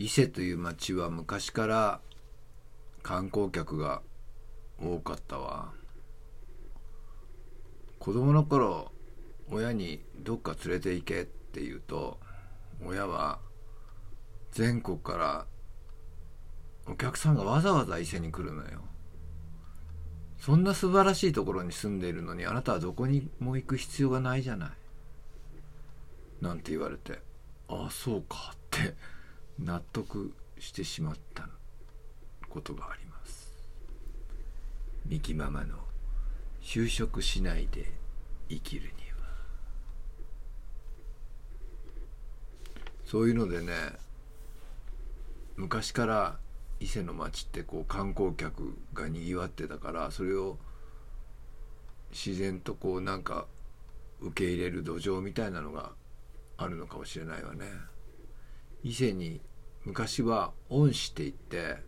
伊勢という町は昔から観光客が多かったわ。子供の頃親にどっか連れて行けって言うと親は全国からお客さんがわざわざ伊勢に来るのよ。そんな素晴らしいところに住んでいるのにあなたはどこにも行く必要がないじゃない。なんて言われてああそうかって納得してしまったことがあります。ミキママの就職しないで生きるには。そういうのでね昔から伊勢の町ってこう観光客がにぎわってたからそれを自然とこうなんか受け入れる土壌みたいなのがあるのかもしれないわね。伊勢に昔は恩師って言って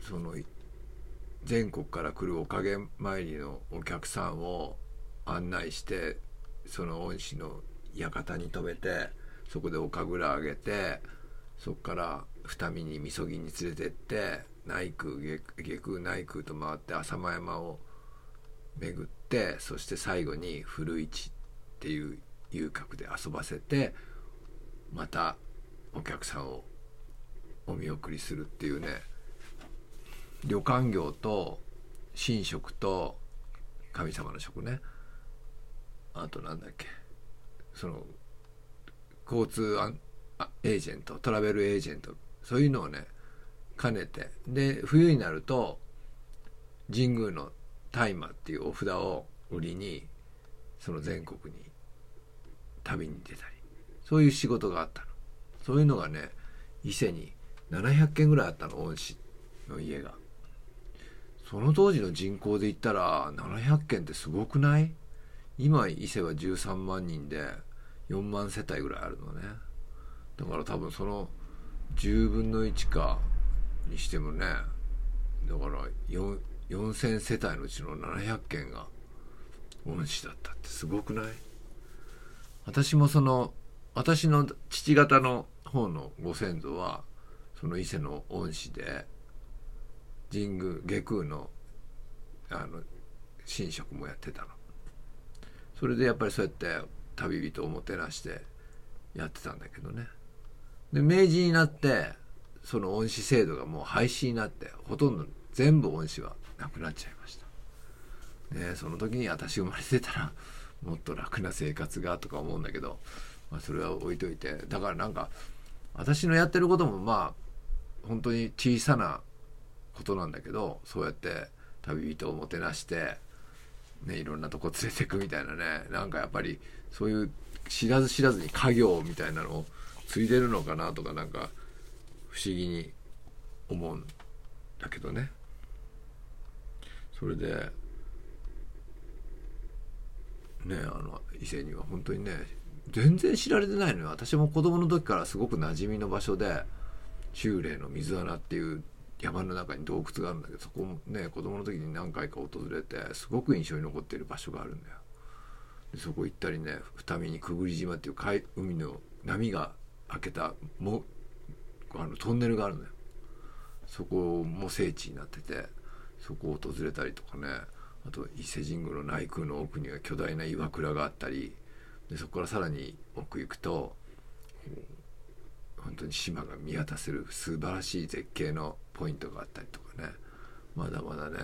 その全国から来るおかげ参りのお客さんを案内してその恩師の館に泊めてそこでお神楽あげてそこから二見にみそぎに連れてって内宮下空内宮と回って浅間山を巡ってそして最後に古市っていう遊郭で遊ばせてまたお客さんをお見送りするっていうね旅館業と神職と神様の職ね。あとなんだっけ。その交通あエージェントトラベルエージェント。そういうのをね兼ねて。で冬になると神宮の大麻っていうお札を売りにその全国に旅に出たり。そういう仕事があったの。そういうのがね伊勢に700軒ぐらいあったの恩師の家が。その当時の人口で言ったら700軒ってすごくない？今伊勢は13万人で4万世帯ぐらいあるのね。だから多分その10分の1かにしてもねだから4000世帯のうちの700軒が恩師だったってすごくない？私もその私の父方の方のご先祖はその伊勢の恩師で神宮下空のあの神職もやってたの。それでやっぱりそうやって旅人をもてなしてやってたんだけどね。で明治になってその恩師制度がもう廃止になってほとんど全部恩師はなくなっちゃいました。ねその時に私生まれてたらもっと楽な生活がとか思うんだけど、まあ、それは置いといて。だからなんか私のやってることもまあ本当に小さなことなんだけどそうやって旅人をもてなしてね、いろんなとこ連れてくみたいなね。なんかやっぱりそういう知らず知らずに家業みたいなのを継いでるのかなとかなんか不思議に思うんだけどね。それでねあの伊勢には本当にね全然知られてないのよ。私も子供の時からすごく馴染みの場所で中霊の水穴っていう山の中に洞窟があるんだけどそこもね子供の時に何回か訪れてすごく印象に残っている場所があるんだよ。でそこ行ったりね二見にくぐり島っていう海海の波が開けたもあのトンネルがあるのよ。そこも聖地になっててそこを訪れたりとかね。あと伊勢神宮の内宮の奥には巨大な岩倉があったりでそこからさらに奥行くと本当に島が見渡せる素晴らしい絶景のポイントがあったりとかね。まだまだね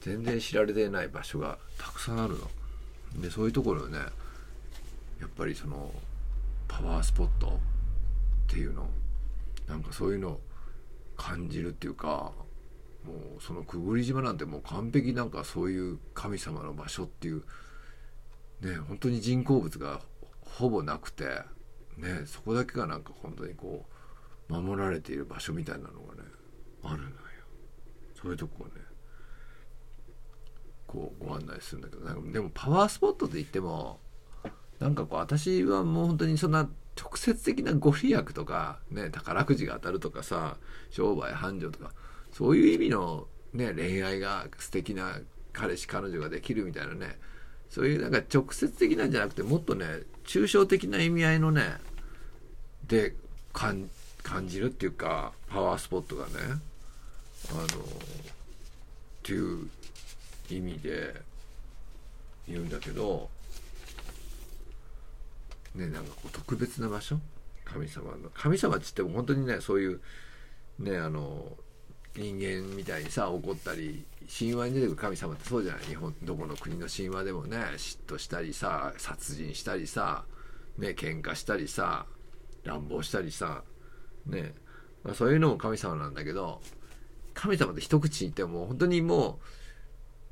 全然知られてない場所がたくさんあるの。でそういうところをねやっぱりそのパワースポットっていうのなんかそういうのを感じるっていうかもうそのくぐり島なんてもう完璧なんかそういう神様の場所っていうね本当に人工物がほぼなくてねそこだけがなんか本当にこう守られている場所みたいなのがねあるのよ。そういうとこをねこうご案内するんだけどなんかでもパワースポットで言ってもなんかこう私はもう本当にそんな直接的なご利益とか、ね、宝くじが当たるとかさ商売繁盛とかそういう意味の、ね、恋愛が素敵な彼氏彼女ができるみたいなねそういうなんか直接的なんじゃなくてもっとね抽象的な意味合いのねで感じるっていうかパワースポットがねあのっていう意味で言うんだけどねなんかこう特別な場所？神様の。神様っつっても本当にねそういうねあの人間みたいにさ怒ったり神話に出てくる神様ってそうじゃない？日本どこの国の神話でもね嫉妬したりさ殺人したりさね喧嘩したりさ乱暴したりさね、まあ、そういうのも神様なんだけど神様って一口に言っても本当にも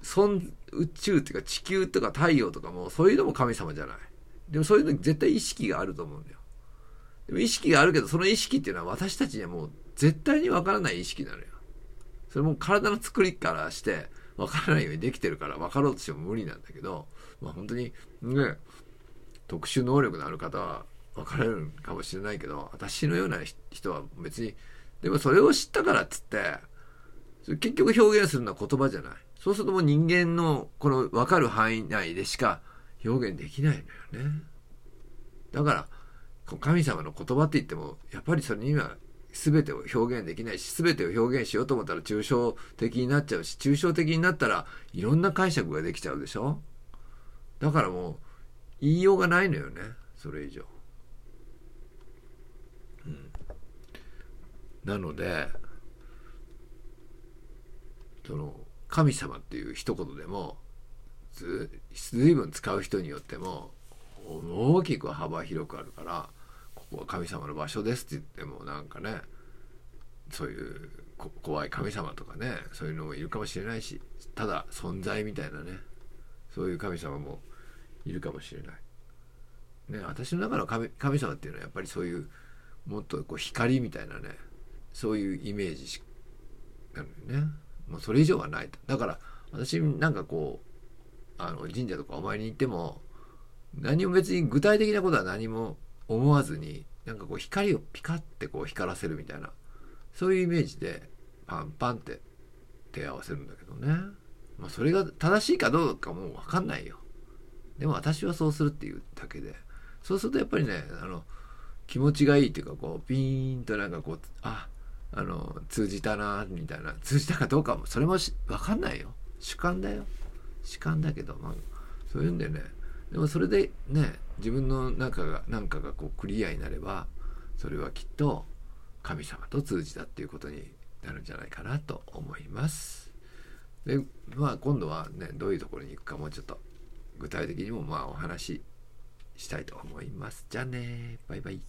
う存宇宙っていうか地球とか太陽とかもそういうのも神様じゃない。でもそういうの絶対意識があると思うんだよ。でも意識があるけどその意識っていうのは私たちにはもう絶対にわからない意識なのよ。それも体の作りからしてわからないようにできてるから分かろうとしても無理なんだけど、まあ本当にね、特殊能力のある方は分かれるかもしれないけど、私のような人は別に、でもそれを知ったからっつって、結局表現するのは言葉じゃない。そうするともう人間のこの分かる範囲内でしか表現できないのよね。だから、神様の言葉って言っても、やっぱりそれには全てを表現できないし、全てを表現しようと思ったら抽象的になっちゃうし、抽象的になったらいろんな解釈ができちゃうでしょ？だからもう、言いようがないのよね、それ以上。うん。なので、その、神様っていう一言でも、ず、随分使う人によっても、大きく幅広くあるから、神様の場所ですって言ってもなんかねそういう怖い神様とかねそういうのもいるかもしれないしただ存在みたいなねそういう神様もいるかもしれない。ね、私の中の神神様っていうのはやっぱりそういうもっとこう光みたいなねそういうイメージなのよね。もうそれ以上はないと。だから私なんかこうあの神社とかお参りに行っても何も別に具体的なことは何も思わずになんかこう光をピカってこう光らせるみたいなそういうイメージでパンパンって手合わせるんだけどね。まあそれが正しいかどうかもう分かんないよ。でも私はそうするっていうだけで。そうするとやっぱりねあの気持ちがいいっていうかこうピーンとなんかこうああの通じたなみたいな通じたかどうかもそれも分かんないよ。主観だよ。主観だけどまあそういうんでねでもそれでね自分の中が何かがこうクリアになればそれはきっと神様と通じたっていうことになるんじゃないかなと思います。でまあ今度はねどういうところに行くかもうちょっと具体的にもまあお話ししたいと思います。じゃあねバイバイ。